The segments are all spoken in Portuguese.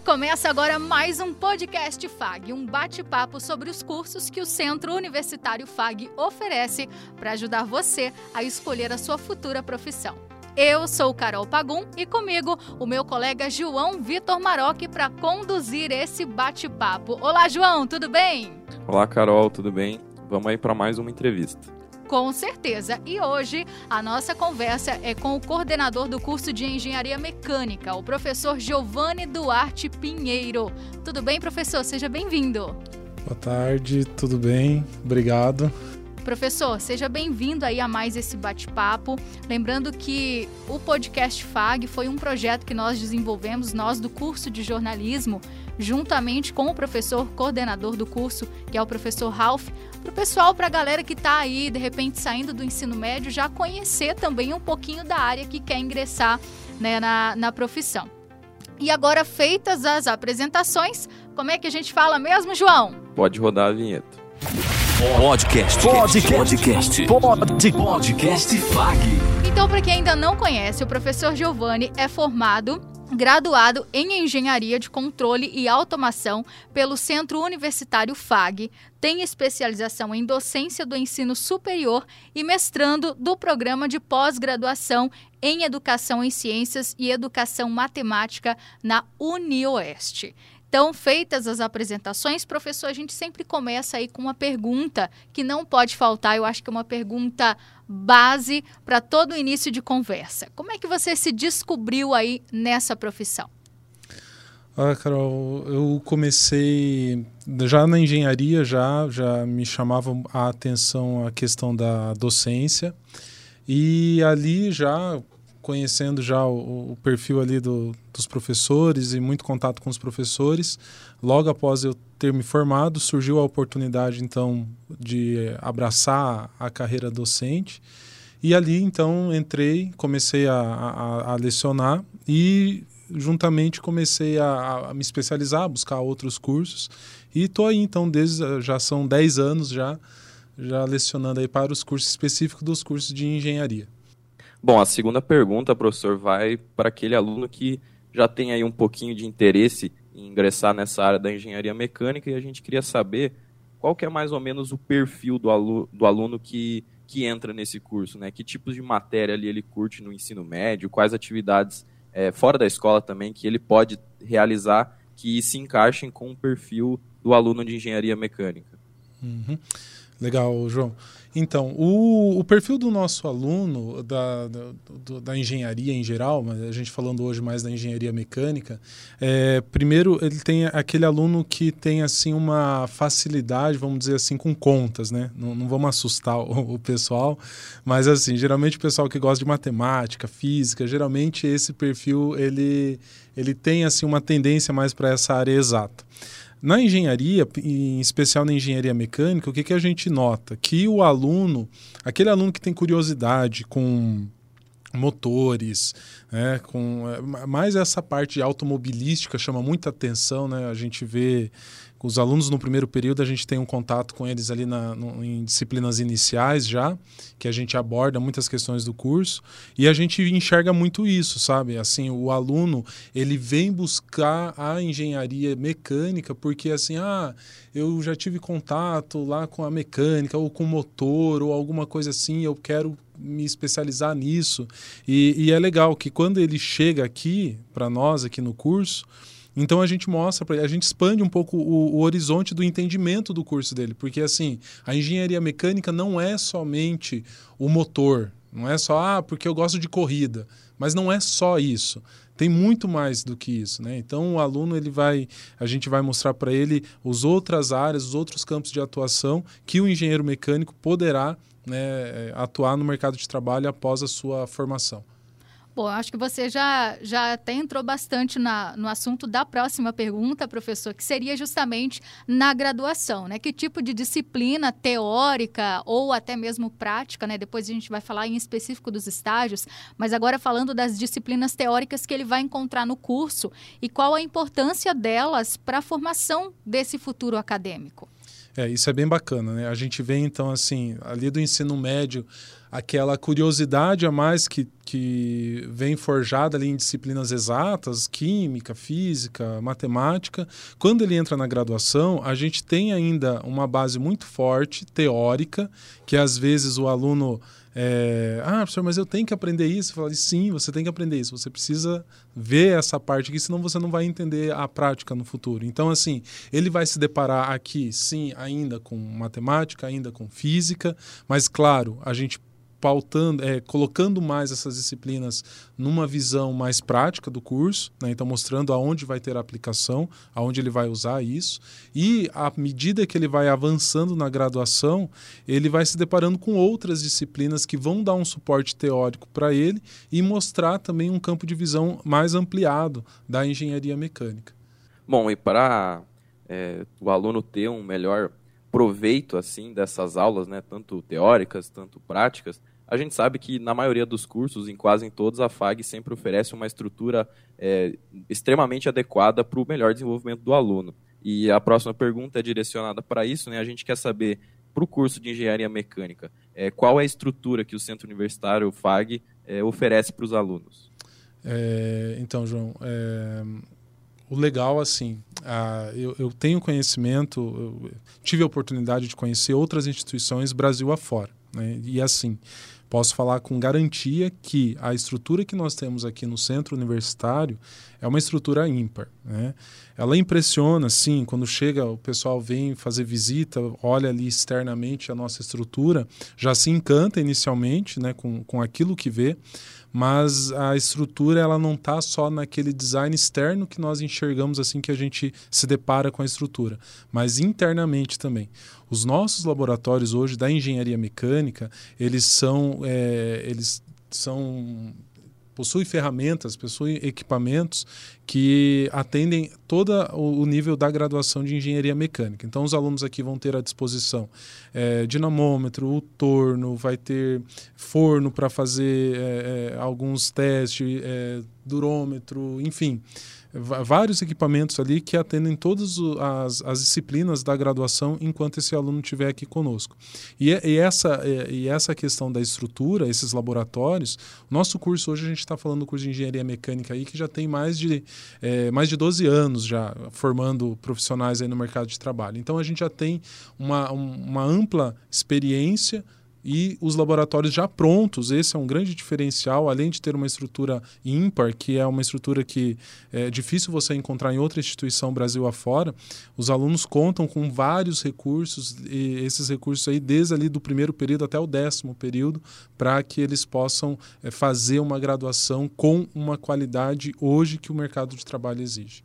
Começa agora mais um podcast FAG, um bate-papo sobre os cursos que o Centro Universitário FAG oferece para ajudar você a escolher a sua futura profissão. Eu sou Carol Pagum e comigo o meu colega João Vitor Maroc para conduzir esse bate-papo. Olá, João, tudo bem? Olá, Carol, tudo bem? Vamos aí para mais uma entrevista. Com certeza. E hoje a nossa conversa é com o coordenador do curso de Engenharia Mecânica, o professor Giovanni Duarte Pinheiro. Tudo bem, professor? Seja bem-vindo. Boa tarde, tudo bem? Obrigado. Professor, seja bem-vindo aí a mais esse bate-papo. Lembrando que o podcast FAG foi um projeto que nós desenvolvemos, nós do curso de jornalismo, juntamente com o professor coordenador do curso, que é o professor Ralph, para o pessoal, para a galera que está aí, de repente, saindo do ensino médio, já conhecer também um pouquinho da área que quer ingressar né, na, na profissão. E agora, feitas as apresentações, como é que a gente fala mesmo, João? Pode rodar a vinheta. Podcast. Podcast. Podcast. Podcast FAG. Então, para quem ainda não conhece, o professor Giovanni é formado graduado em Engenharia de Controle e Automação pelo Centro Universitário FAG, tem especialização em docência do ensino superior e mestrando do programa de pós-graduação em Educação em Ciências e Educação Matemática na UniOeste. Então, feitas as apresentações, professor, a gente sempre começa aí com uma pergunta que não pode faltar, eu acho que é uma pergunta base para todo o início de conversa. Como é que você se descobriu aí nessa profissão? Ah, Carol, eu comecei já na engenharia, já, já me chamava a atenção a questão da docência. E ali já conhecendo já o, o perfil ali do, dos professores e muito contato com os professores. Logo após eu ter me formado, surgiu a oportunidade então de abraçar a carreira docente. E ali então entrei, comecei a, a, a lecionar e juntamente comecei a, a, me especializar, buscar outros cursos. E estou aí então desde já são 10 anos já já lecionando aí para os cursos específicos dos cursos de engenharia. Bom, a segunda pergunta, professor, vai para aquele aluno que já tem aí um pouquinho de interesse em ingressar nessa área da engenharia mecânica e a gente queria saber qual que é mais ou menos o perfil do aluno, do aluno que, que entra nesse curso, né? Que tipos de matéria ali ele curte no ensino médio, quais atividades é, fora da escola também que ele pode realizar que se encaixem com o perfil do aluno de engenharia mecânica. Uhum. Legal, João. Então, o, o, perfil do nosso aluno, da, da, da, engenharia em geral, mas a gente falando hoje mais da engenharia mecânica, é, primeiro ele tem aquele aluno que tem assim uma facilidade, vamos dizer assim, com contas, né? Não, não vamos assustar o, o, pessoal, mas assim, geralmente o pessoal que gosta de matemática, física, geralmente esse perfil ele, ele tem assim uma tendência mais para essa área exata. Na engenharia, em especial na engenharia mecânica, o que, que a gente nota? Que o aluno, aquele aluno que tem curiosidade com motores, né, com é, mais essa parte automobilística chama muita atenção, né? A gente vê os alunos no primeiro período, a gente tem um contato com eles ali na, no, em disciplinas iniciais já, que a gente aborda muitas questões do curso, e a gente enxerga muito isso, sabe? Assim, o aluno, ele vem buscar a engenharia mecânica porque, assim, ah, eu já tive contato lá com a mecânica, ou com motor, ou alguma coisa assim, eu quero me especializar nisso. E, e é legal que quando ele chega aqui, para nós, aqui no curso, então a gente mostra para ele, a gente expande um pouco o, o, horizonte do entendimento do curso dele, porque assim, a engenharia mecânica não é somente o motor, não é só ah, porque eu gosto de corrida, mas não é só isso. Tem muito mais do que isso, né? Então o aluno ele vai, a gente vai mostrar para ele as outras áreas, os outros campos de atuação que o engenheiro mecânico poderá né, atuar no mercado de trabalho após a sua formação. Bom, acho que você já, já até entrou bastante na, no assunto da próxima pergunta, professor, que seria justamente na graduação, né? Que tipo de disciplina teórica ou até mesmo prática, né? Depois a gente vai falar em específico dos estágios, mas agora falando das disciplinas teóricas que ele vai encontrar no curso e qual a importância delas para a formação desse futuro acadêmico. É, isso é bem bacana, né? A gente vê, então, assim, ali do ensino médio, aquela curiosidade a mais que, que vem forjada ali em disciplinas exatas, química, física, matemática. Quando ele entra na graduação, a gente tem ainda uma base muito forte, teórica, que às vezes o aluno é, ah, professor, mas eu tenho que aprender isso. Eu falei, sim, você tem que aprender isso. Você precisa ver essa parte aqui, senão você não vai entender a prática no futuro. Então, assim, ele vai se deparar aqui, sim, ainda com matemática, ainda com física, mas, claro, a gente pautando, é, colocando mais essas disciplinas numa visão mais prática do curso, né? então mostrando aonde vai ter a aplicação, aonde ele vai usar isso, e à medida que ele vai avançando na graduação, ele vai se deparando com outras disciplinas que vão dar um suporte teórico para ele e mostrar também um campo de visão mais ampliado da engenharia mecânica. Bom, e para é, o aluno ter um melhor proveito assim dessas aulas, né, tanto teóricas, tanto práticas, a gente sabe que na maioria dos cursos, em quase em todos, a FAG sempre oferece uma estrutura é, extremamente adequada para o melhor desenvolvimento do aluno. E a próxima pergunta é direcionada para isso. Né? A gente quer saber, para o curso de Engenharia Mecânica, é, qual é a estrutura que o Centro Universitário, o FAG, é, oferece para os alunos? É, então, João, é, o legal, assim, eu, eu, tenho conhecimento, eu tive a oportunidade de conhecer outras instituições Brasil afora. Né? E assim, posso falar com garantia que a estrutura que nós temos aqui no centro universitário é uma estrutura ímpar. Né? Ela impressiona, sim, quando chega, o pessoal vem fazer visita, olha ali externamente a nossa estrutura, já se encanta inicialmente né, com, com aquilo que vê, mas a estrutura ela não está só naquele design externo que nós enxergamos assim que a gente se depara com a estrutura, mas internamente também. Os nossos laboratórios hoje da engenharia mecânica, eles são, é, eles são possui ferramentas, possui equipamentos que atendem todo o nível da graduação de engenharia mecânica. Então, os alunos aqui vão ter à disposição é, dinamômetro, o torno, vai ter forno para fazer é, é, alguns testes, é, durômetro, enfim vários equipamentos ali que atendem todas as, as, disciplinas da graduação enquanto esse aluno estiver aqui conosco. E, e, essa, e essa questão da estrutura, esses laboratórios, nosso curso hoje a gente está falando do curso de engenharia mecânica aí que já tem mais de, é, mais de 12 anos já formando profissionais aí no mercado de trabalho. Então a gente já tem uma, uma ampla experiência e os laboratórios já prontos. Esse é um grande diferencial, além de ter uma estrutura ímpar, que é uma estrutura que é difícil você encontrar em outra instituição Brasil afora. Os alunos contam com vários recursos, e esses recursos aí desde ali do primeiro período até o décimo período, para que eles possam é, fazer uma graduação com uma qualidade hoje que o mercado de trabalho exige.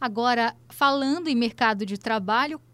Agora, falando em mercado de trabalho, é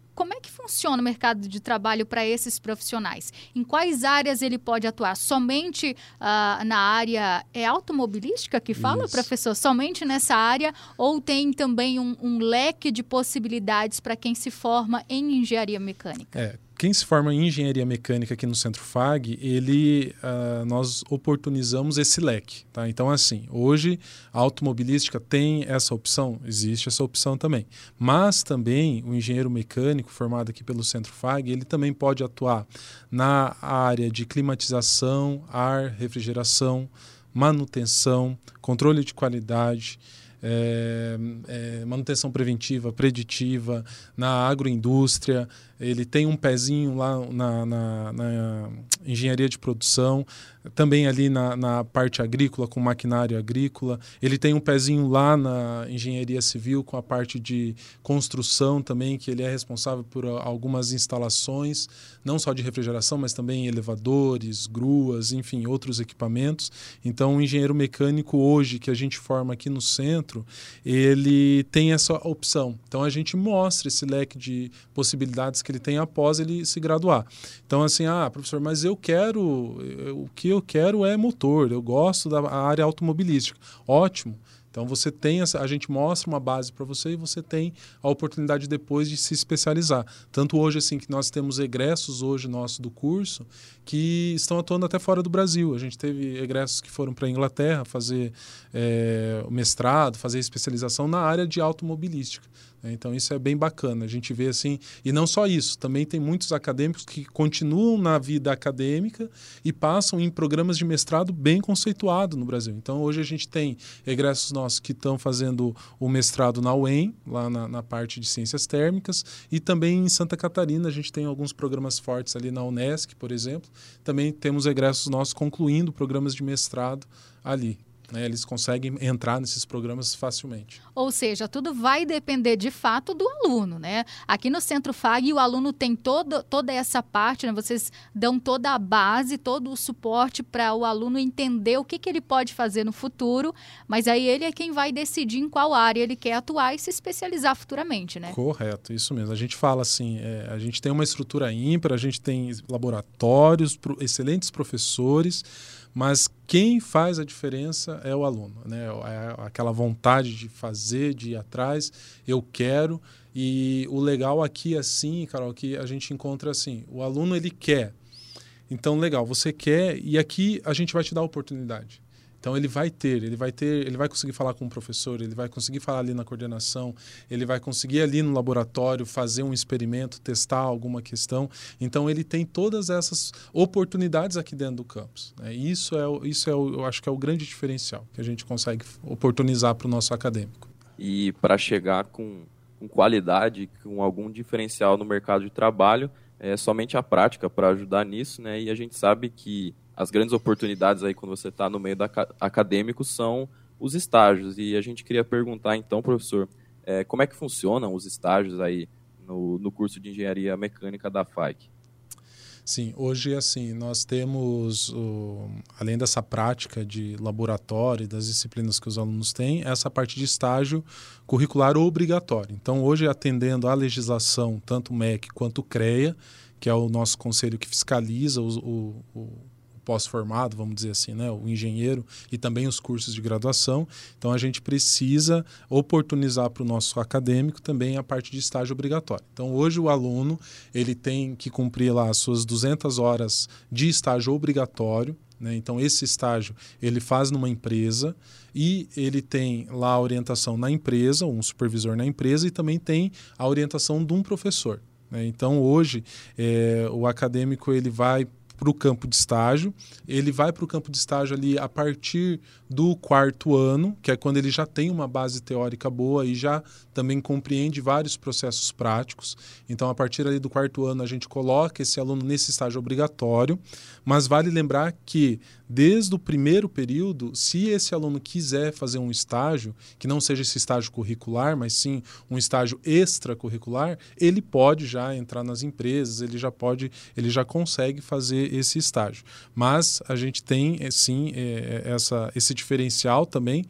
funciona o mercado de trabalho para esses profissionais? Em quais áreas ele pode atuar? Somente uh, na área é automobilística que fala, Isso. professor? Somente nessa área? Ou tem também um, um leque de possibilidades para quem se forma em engenharia mecânica? É, quem se forma em engenharia mecânica aqui no Centro FAG, ele, uh, nós oportunizamos esse leque. Tá? Então, assim, hoje a automobilística tem essa opção? Existe essa opção também. Mas também o engenheiro mecânico formado aqui pelo Centro FAG, ele também pode atuar na área de climatização, ar, refrigeração, manutenção, controle de qualidade, é, é, manutenção preventiva, preditiva, na agroindústria, ele tem um pezinho lá na, na, na engenharia de produção, também ali na, na, parte agrícola, com maquinário agrícola. Ele tem um pezinho lá na engenharia civil, com a parte de construção também, que ele é responsável por algumas instalações, não só de refrigeração, mas também elevadores, gruas, enfim, outros equipamentos. Então, o engenheiro mecânico hoje, que a gente forma aqui no centro, ele tem essa opção. Então, a gente mostra esse leque de possibilidades que ele tem após ele se graduar. Então, assim, ah, professor, mas eu quero, o que eu quero é motor, eu gosto da área automobilística. Ótimo Então você tem essa, a gente mostra uma base para você e você tem a oportunidade depois de se especializar. Tanto hoje assim que nós temos egressos hoje nosso do curso que estão atuando até fora do Brasil. A gente teve egressos que foram para a Inglaterra fazer é, mestrado, fazer especialização na área de automobilística. Né? Então isso é bem bacana. A gente vê assim, e não só isso, também tem muitos acadêmicos que continuam na vida acadêmica e passam em programas de mestrado bem conceituado no Brasil. Então hoje a gente tem egressos nossos que estão fazendo o mestrado na UEM, lá na, na parte de ciências térmicas, e também em Santa Catarina a gente tem alguns programas fortes ali na Unesc, por exemplo. Também temos egressos nossos concluindo programas de mestrado ali. Né, eles conseguem entrar nesses programas facilmente. Ou seja, tudo vai depender de fato do aluno, né? Aqui no Centro FAG o aluno tem todo, toda essa parte, né? Vocês dão toda a base, todo o suporte para o aluno entender o que, que ele pode fazer no futuro, mas aí ele é quem vai decidir em qual área ele quer atuar e se especializar futuramente, né? Correto, isso mesmo. A gente fala assim, é, a gente tem uma estrutura ímpar, a gente tem laboratórios, excelentes professores, mas quem faz a diferença é o aluno, né? É aquela vontade de fazer, de ir atrás, eu quero. E o legal aqui, assim, Carol, que a gente encontra assim: o aluno ele quer. Então, legal, você quer, e aqui a gente vai te dar a oportunidade. Então ele vai ter, ele vai ter, ele vai conseguir falar com o professor, ele vai conseguir falar ali na coordenação, ele vai conseguir ali no laboratório fazer um experimento, testar alguma questão. Então ele tem todas essas oportunidades aqui dentro do campus. Né? Isso é, isso é, eu acho que é o grande diferencial que a gente consegue oportunizar para o nosso acadêmico. E para chegar com, com qualidade, com algum diferencial no mercado de trabalho, é somente a prática para ajudar nisso, né? E a gente sabe que as grandes oportunidades aí quando você está no meio da acadêmico são os estágios. E a gente queria perguntar então, professor, é, como é que funcionam os estágios aí no, no curso de engenharia mecânica da FAIC? Sim, hoje assim, nós temos, o, além dessa prática de laboratório, das disciplinas que os alunos têm, essa parte de estágio curricular obrigatório. Então, hoje, atendendo à legislação, tanto o MEC quanto o CREA, que é o nosso conselho que fiscaliza o, o, o pós-formado, vamos dizer assim, né, o engenheiro e também os cursos de graduação. Então a gente precisa oportunizar para o nosso acadêmico também a parte de estágio obrigatório. Então hoje o aluno ele tem que cumprir lá as suas 200 horas de estágio obrigatório. Né? Então esse estágio ele faz numa empresa e ele tem lá a orientação na empresa, um supervisor na empresa e também tem a orientação de um professor. Né? Então hoje é, o acadêmico ele vai para o campo de estágio. Ele vai para o campo de estágio ali a partir do quarto ano, que é quando ele já tem uma base teórica boa e já também compreende vários processos práticos. Então, a partir ali do quarto ano, a gente coloca esse aluno nesse estágio obrigatório, mas vale lembrar que desde o primeiro período, se esse aluno quiser fazer um estágio, que não seja esse estágio curricular, mas sim um estágio extracurricular, ele pode já entrar nas empresas, ele já pode, ele já consegue fazer esse estágio. Mas a gente tem eh, sim eh, essa, esse diferencial também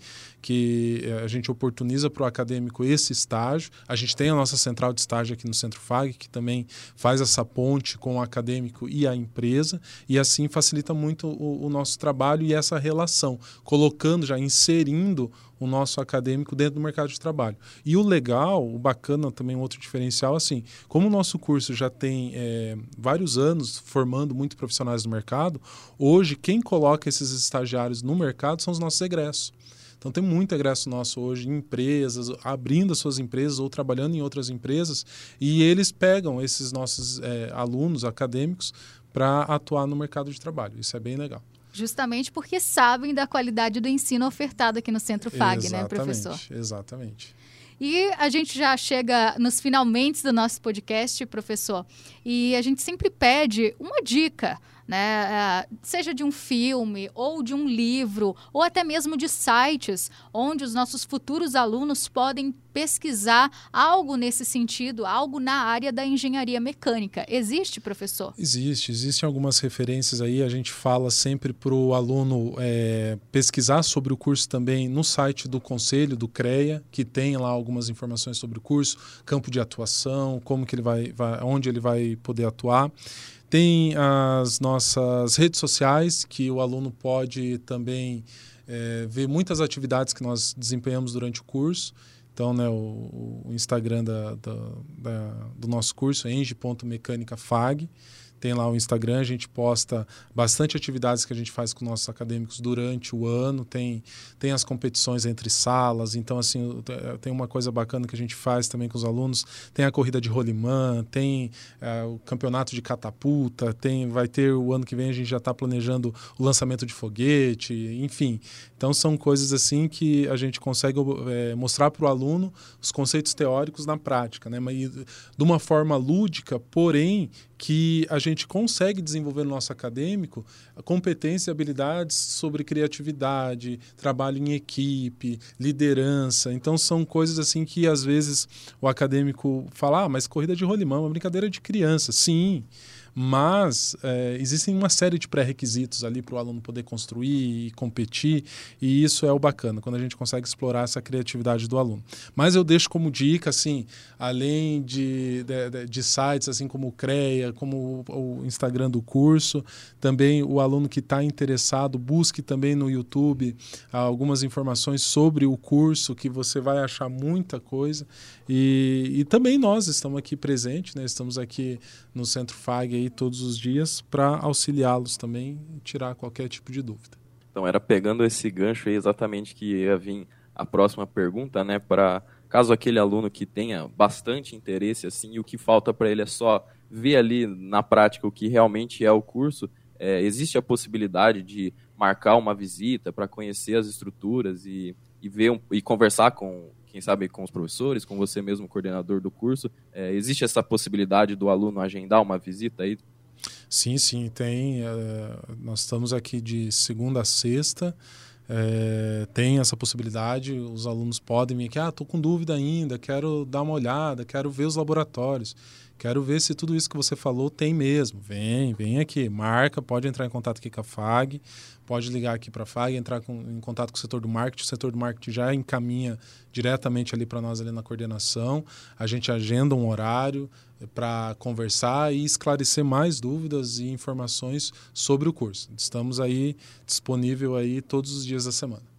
que eh, a gente oportuniza para o acadêmico esse estágio. A gente tem a nossa central de estágio aqui no Centro FAG, que também faz essa ponte com o acadêmico e a empresa, e assim facilita muito o, o nosso trabalho e essa relação, colocando, já inserindo o nosso acadêmico dentro do mercado de trabalho. E o legal, o bacana também, um outro diferencial, assim, como o nosso curso já tem é, vários anos formando muitos profissionais no mercado, hoje quem coloca esses estagiários no mercado são os nossos egressos. Então tem muito egresso nosso hoje em empresas, abrindo as suas empresas ou trabalhando em outras empresas, e eles pegam esses nossos é, alunos acadêmicos para atuar no mercado de trabalho. Isso é bem legal. Justamente porque sabem da qualidade do ensino ofertado aqui no Centro FAG, exatamente, né, professor? Exatamente. E a gente já chega nos finalmente do nosso podcast, professor, e a gente sempre pede uma dica né? É, seja de um filme ou de um livro ou até mesmo de sites onde os nossos futuros alunos podem pesquisar algo nesse sentido, algo na área da engenharia mecânica. Existe, professor? Existe, existem algumas referências aí. A gente fala sempre para o aluno é, pesquisar sobre o curso também no site do Conselho, do CREA, que tem lá algumas informações sobre o curso, campo de atuação, como que ele vai, vai onde ele vai poder atuar. Tem as nossas redes sociais, que o aluno pode também é, ver muitas atividades que nós desempenhamos durante o curso. Então, né, o, o Instagram da, da, da, do nosso curso é eng.mecânicafag tem lá o Instagram, a gente posta bastante atividades que a gente faz com nossos acadêmicos durante o ano, tem, tem as competições entre salas, então assim, tem uma coisa bacana que a gente faz também com os alunos, tem a corrida de rolimã, tem é, o campeonato de catapulta, tem, vai ter o ano que vem a gente já está planejando o lançamento de foguete, enfim. Então são coisas assim que a gente consegue é, mostrar para o aluno os conceitos teóricos na prática, né? Mas de uma forma lúdica, porém que a gente consegue desenvolver no nosso acadêmico competências e habilidades sobre criatividade, trabalho em equipe, liderança. Então são coisas assim que às vezes o acadêmico fala, ah, mas corrida de rolimão é uma brincadeira de criança. Sim, mas é, existem uma série de pré-requisitos ali para o aluno poder construir e competir, e isso é o bacana, quando a gente consegue explorar essa criatividade do aluno. Mas eu deixo como dica, assim, além de, de, de sites, assim como o CREA, como o, o Instagram do curso, também o aluno que está interessado, busque também no YouTube algumas informações sobre o curso, que você vai achar muita coisa. E, e também nós estamos aqui presentes, né? estamos aqui no Centro FAG todos os dias para auxiliá-los também tirar qualquer tipo de dúvida. Então, era pegando esse gancho aí exatamente que ia vir a próxima pergunta, né? Para caso aquele aluno que tenha bastante interesse, assim, e o que falta para ele é só ver ali na prática o que realmente é o curso, é, existe a possibilidade de marcar uma visita para conhecer as estruturas e, e ver um, e conversar com quem sabe com os professores, com você mesmo, coordenador do curso. É, existe essa possibilidade do aluno agendar uma visita aí? Sim, sim, tem. É, nós estamos aqui de segunda a sexta. É, tem essa possibilidade, os alunos podem vir aqui, ah, estou com dúvida ainda, quero dar uma olhada, quero ver os laboratórios, quero ver se tudo isso que você falou tem mesmo. Vem, vem aqui, marca, pode entrar em contato aqui com a FAG, pode ligar aqui para a FAG, entrar com, em contato com o setor do marketing. O setor do marketing já encaminha diretamente ali para nós ali na coordenação. A gente agenda um horário eh, para conversar e esclarecer mais dúvidas e informações sobre o curso. Estamos aí disponível aí todos os dias da semana.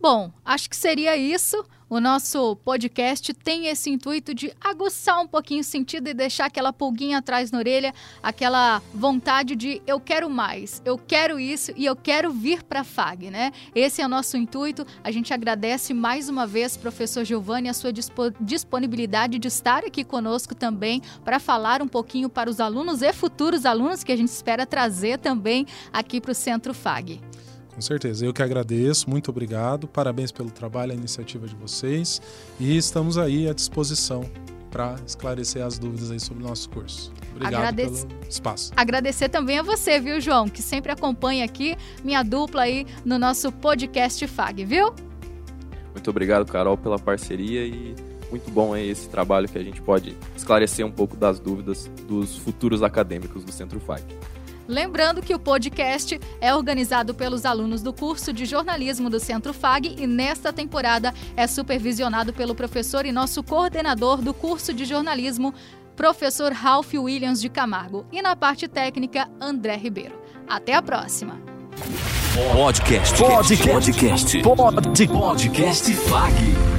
Bom, acho que seria isso. O nosso podcast tem esse intuito de aguçar um pouquinho o sentido e deixar aquela pulguinha atrás na orelha, aquela vontade de eu quero mais, eu quero isso e eu quero vir para a FAG, né? Esse é o nosso intuito. A gente agradece mais uma vez, professor Giovanni, a sua disponibilidade de estar aqui conosco também para falar um pouquinho para os alunos e futuros alunos que a gente espera trazer também aqui para o Centro FAG. Com certeza. Eu que agradeço, muito obrigado. Parabéns pelo trabalho, a iniciativa de vocês. E estamos aí à disposição para esclarecer as dúvidas aí sobre o nosso curso. Obrigado Agradece... pelo espaço. Agradecer também a você, viu, João, que sempre acompanha aqui minha dupla aí no nosso podcast FAG, viu? Muito obrigado, Carol, pela parceria e muito bom aí esse trabalho que a gente pode esclarecer um pouco das dúvidas dos futuros acadêmicos do Centro FAG. Lembrando que o podcast é organizado pelos alunos do curso de jornalismo do Centro FAG e nesta temporada é supervisionado pelo professor e nosso coordenador do curso de jornalismo, professor Ralph Williams de Camargo, e na parte técnica, André Ribeiro. Até a próxima. Podcast. Podcast. Podcast. Podcast. Podcast FAG.